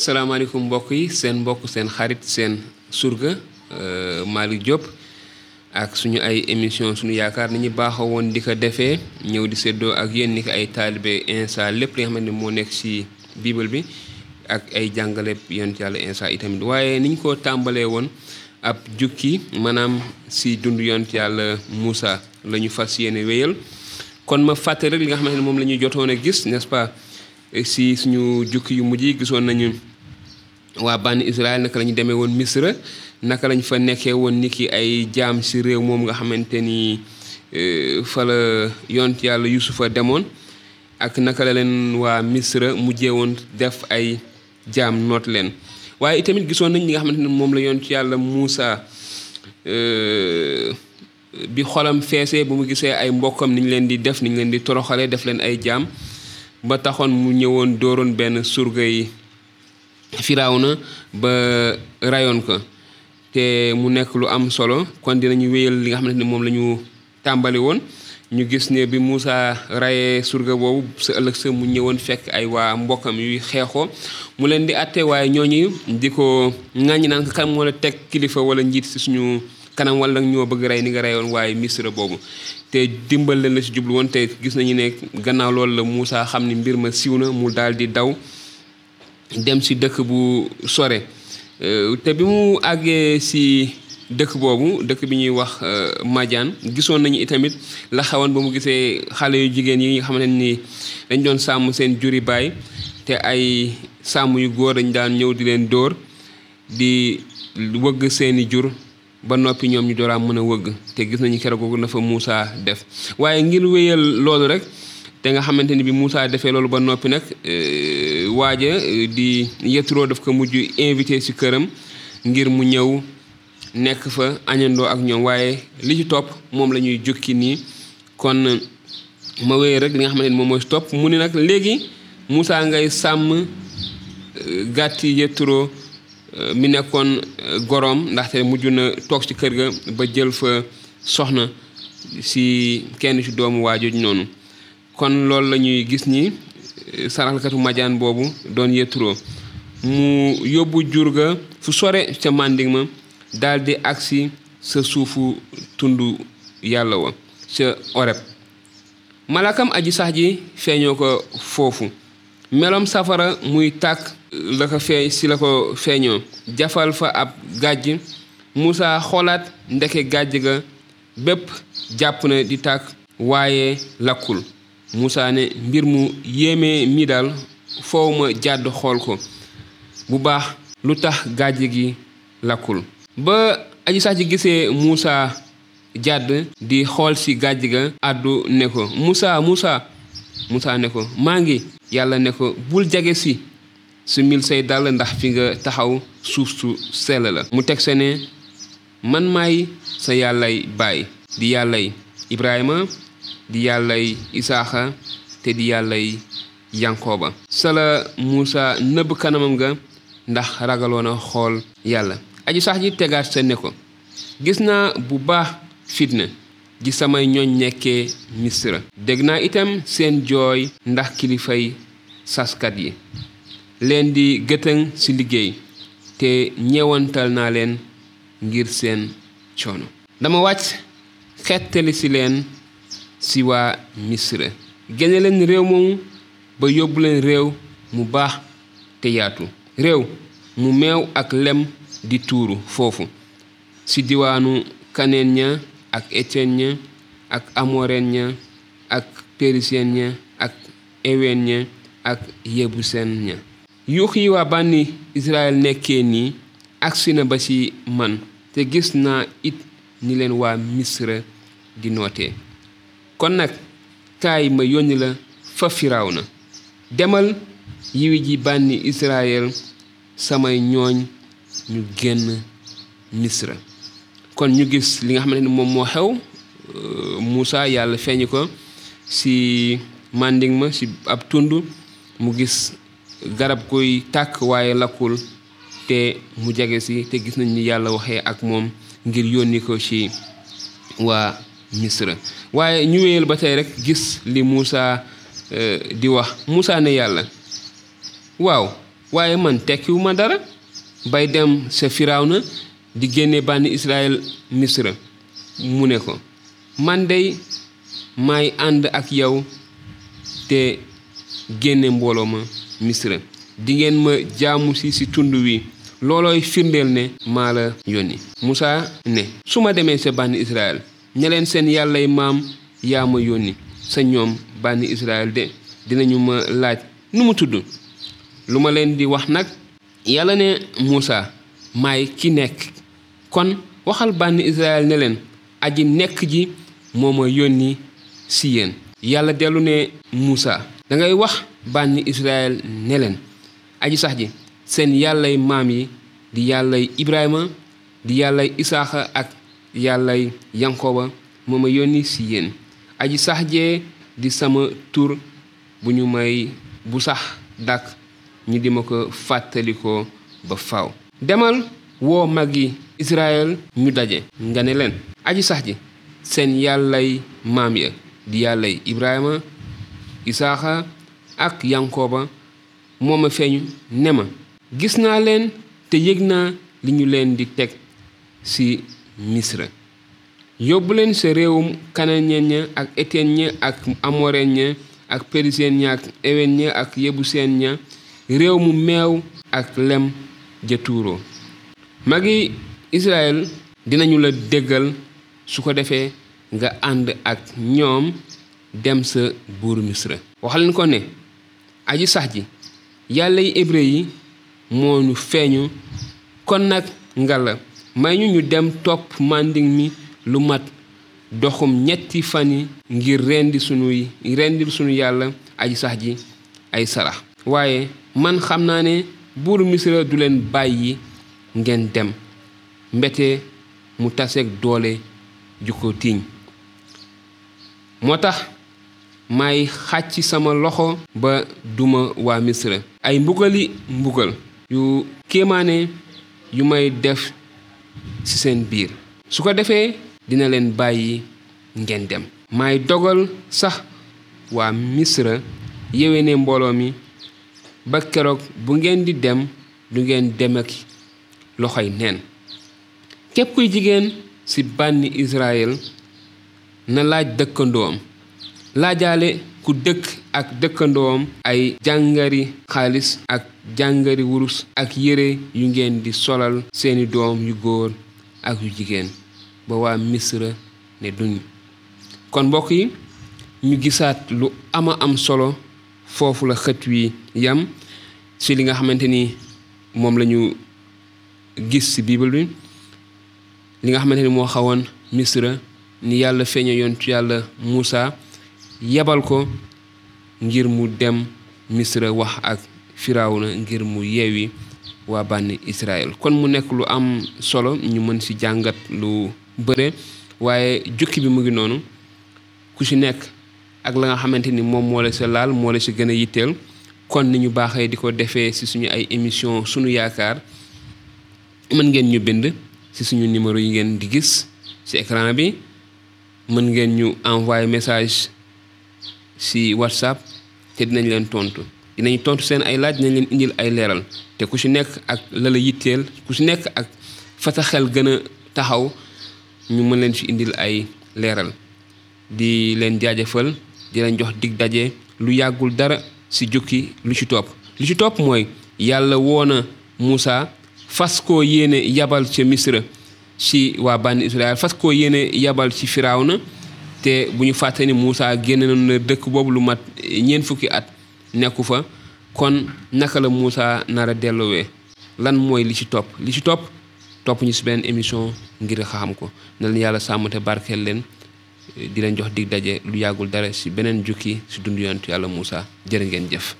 salaamaaleykum mbokk yi seen mbokk seen xarit seen surga Malick Diop ak suñu ay émission suñu yaakaar ni ñu baaxoo woon di ko defee ñëw di séddoo ak yéen ni ko ay taalibe insa lépp li nga xamante ni moo nekk ci bible bi ak ay jàngale yonent yàlla insa itamit. Waaye niñ ko tàmbalee woon ab jukki maanaam ci dund yonent yàlla Moussa la ñu fas yéene wéyal. Kon ma fàtte rek li nga xamante ne moom la ñu jotoon gis n'est-ce pas? Si suñu jukki yu mujj gisoon nañu waa bànni Israël naka la ñu demee woon Misra naka lañ fa nekkee woon ni ki ay jaam si réew moom nga xamante ni fa la yont yàlla Yusufa demoon ak naka la leen waa Misra mujjee woon def ay jaam noot leen. Waaye itamit gisoon nañ li nga xamante ne moom la yont yàlla Muusa bi xolam feesee bu mu gisee ay mbokkam ni ñu leen di def ni ñu leen di toroxalee def leen ay jaam ba taxoon mu ñëwoon dooroon benn surga yi Firawna ba rayoon ko. Te mu nekk lu am solo. Kon dinañu wéyal li nga xamante ne moom la ñu tàmbali woon. Ñu gis ne bi Moussa rayee surga boobu sa ëllëg sa mu ñëwoon fekk ay waa mbokkam yuy xeexoo. Mu leen di àtte waaye ñooñu di ko ŋàññi naan ka moo la teg kilifa wala njiit si suñu kanam wala ñoo bëgg rey ni nga reyoon waaye misra boobu. Te dimbal leen la si jublu woon te gis nañu ne gannaaw loolu la Moussa xam ni mbir ma siw na mu daal di daw. Dem si dëkk bu sore. Te bi mu àggee si dëkk boobu dëkk bi ñuy wax Madiane gisoon nañu itamit la xewoon ba mu gisee xale yu jigéen yi nga xamante ni dañ doon sàmm seen juri baay te ay sàmm yu góor dañ daan ñëw di leen dóor di wëgg seeni jur ba noppi ñoom ñu dooraa mën a wëgg. Te gis nañu keroog googu na Moussa def. Waaye ngir wéyal loolu rek te nga xamante ni bi Moussa defee loolu ba noppi nag waaja di Yetro daf ko mujj invité ci këram ngir mu ñëw nekk fa añandoo ak ñoom. Waaye li ci topp moom la jukki nii. Kon ma wéy rek li nga xamante ni moom mooy topp. Mu ne nag léegi Moussa ngay sàmm gàtti Yetro mi nekkoon goroom ndaxte mujj na toog ci kër ga ba jël fa soxna si kenn ci doomu waajooju noonu. Kon loolu la ñuy gis ni saraxalkatu Madiane boobu doon Yetro mu yóbbu jur ga fu sore ca màndig ma daal di agsi sa wa ca malakam aji sax ji feeñoo ko foofu. Melom safara muy tàkk la ko feeñ si la ko jafal fa ab gàjj Moussa xoolaat ndeke gàjj ga bépp jàpp na di waaye lakkul Moussa ne mbir mu yéeme mi daal foow ma jàdd xool ko. Bu baax lu tax gi lakkul. Ba aji sax ji gisee Moussa jàdd di xool ci gàjj ga àddu ne ko Moussa Moussa. Moussa ne ko maa ngi. Ne ko bul jege si su mil say dàll ndax fi nga taxaw suuf su sell la. Mu teg se ne man maay sa yàllay baay di yàllay Ibrahima di yàllay Isaaxa te di yàllay Yankooba. Sala Moussa nëbb kanamam nga ndax ragaloon a xool yàlla. Aji sax ji tegaat sa ne ko gis naa bu baax fitna ji samay ñooñ nekkee misra. Dégg naa itam seen jooy ndax kilifay saskat yi. Leen di gëtëng ci liggéey te ñeewantal naa leen ngir seen coono. Dama wàcc xettali ci leen ci waa misra. Génne leen réew moomu ba yóbbu leen réew mu baax te yaatu. Réew mu meew ak lem di tuuru foofu. Ci diwaanu kaneen ña ak étien ña ak amoren ña ak périsien ña ak ewen ña ak yebuseen ña. Yuux yi waa bànni israel nekkee nii agsi na ba ci man te gis naa it ni leen waa misra di nootee. Kon nag kaay ma yónni la fa firaaw na demal yiwi ji bànni israel samay ñooñ ñu génn misra. Kon ñu gis li nga xamante ni moom moo xew Moussa yàlla feeñu ko ci manding ma ci ab tund mu gis garab koy tàkk waaye lakkul te mu jege ci te gis nañ ni yàlla waxee ak moom ngir yónni ko ci waa misra. Waaye ñu wéyal ba tey rek gis li Moussa di wax. Moussa ne yàlla waaw waaye man tekkiwuma dara. Bay dem sa firawna di génne bànni israel misra. Mu ne ko man dey maay ànd ak yow te génne mbooloo ma misra. Di ngeen ma jaamu si si tund wi. Loolooy firndeel ne maa la yónni. Ne su ma demee sa israel ña leen seen yàllay maam yaa ma yónni. Sa ñoom bànni israel de dinañu ma laaj nu mu tudd. Lu ma leen di wax nag yàlla ne Musaa maay ki nekk. Kon waxal bànni israel ne leen aji nekk ji moo ma yónni si yéen. Yàlla dellu ne Musaa dangay wax bànni israel ne leen aji sax ji seen yàllay maam yi di yàllay ibrahima di yàllay isaaxa ak yàllay yankoba moo ma yónni si yéen. Aji sax jee di sama tur bu ñu may bu sax dàkk ñu di ma ko fàttalikoo ba faw demal woo mag yi israel ñu daje. Nga ne leen aji sax ji seen yàllay maam ya di yàllay ibrahima isaaxa ak yankoba moo ma feeñu ne ma gis naa leen te yëg naa li ñu leen di teg ci misra. Yóbbu leen sa réewum kananeen ña ak éteen ña ak amoreen ña ak periseen ña ak ewen ña ak yebuseen ña réew mu meew ak lem ja tuuroo. Magi israel dinañu la déggal su ko defee nga ànd ak ñoom dem sa buur misra. Waxaleen ko ne aji sax ji yàlla yi hébreu yi moo ñu feeñu kon nag ngala may ñu ñu dem topp manding mi lu mat doxum ñetti fan yi ngir rendi sunuy rendil sunu yàlla aji sax ji ay sarax. Waaye man xam naa ne buuru misra du leen bàyyi ngeen dem mbete mu taseeg doole ju ko tiiñ. Moo tax may xàcc sama loxo ba duma waa misra. Ay mbugali mbugal yu kéemaane yu may def ci seen biir. Su ko defee dina leen bàyyi ngeen dem. May dogal sax waa misra yéwéne mbooloo mi ba keroog bu ngeen di dem du ngeen dem ak loxoy neen. Képp kuy jigéen ci bànni Israël na laaj dëkkandoom. Laajaale ku dëkk ak dëkkandoom ay jàngari xaalis ak jàngari wurus ak yére yu ngeen di solal seeni doom yu góor ak yu jigéen ba waa misra ne duñ. Kon mbokk yi ñu gisaat lu ama am solo foofu la xët wi yam ci li nga xamante ni moom lañu gis ci bible bi. Li nga xamante ni moo xawoon misra ni yàlla feeña yontu yàlla Muusa yebal ko ngir mu dem misra wax ak firawna ngir mu yeewi waa bànni Israël kon mu nekk lu am solo ñu mën ci jàngat lu bëre waaye jukki bi mu ngi noonu ku ci nekk ak la nga xamante ni moom moo la sa laal la sa gën a yitteel. Kon ni ñu baaxee di ko defee ci suñu ay émission suñu yaakaar mën ngeen ñu bind ci suñu numéro yi ngeen di gis ci écran bi. Mën ngeen ñu envoyer message ci whatsapp te dinañ leen tontu dinañ tontu seen ay laaj dinañ leen indil ay leeral. Te ku ci nekk ak la la yitteel ku ci nekk ak fa sa xel gën taxaw ñu mën leen ci indil ay leeral. Di leen jaajëfal di leen jox dig daje lu yàggul dara ci jukki lu ci topp. Lu ci topp mooy yàlla woona Muusa fas koo yéene yabal ca Misra ci waa bànni Israël fas koo yéene yabal ci Firawna. Te bu ñu ni Muusa génn nañu na dëkk boobu lu mat ñeent fukki at nekku fa. Kon naka la Muusa nar a delloowee? Lan mooy li ci topp? Li ci topp topp ñu ci benn émission ngir xam ko. Na leen yàlla sàmm te leen. Di leen jox dig daje lu yàggul dara ci beneen jukki ci dund yonent jërë ngeen jëf